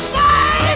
say?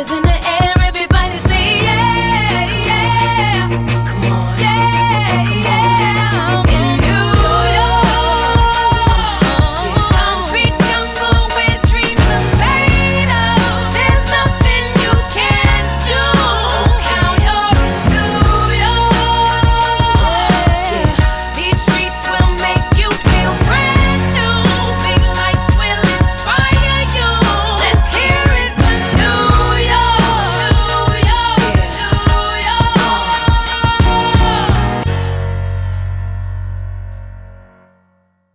isn't it?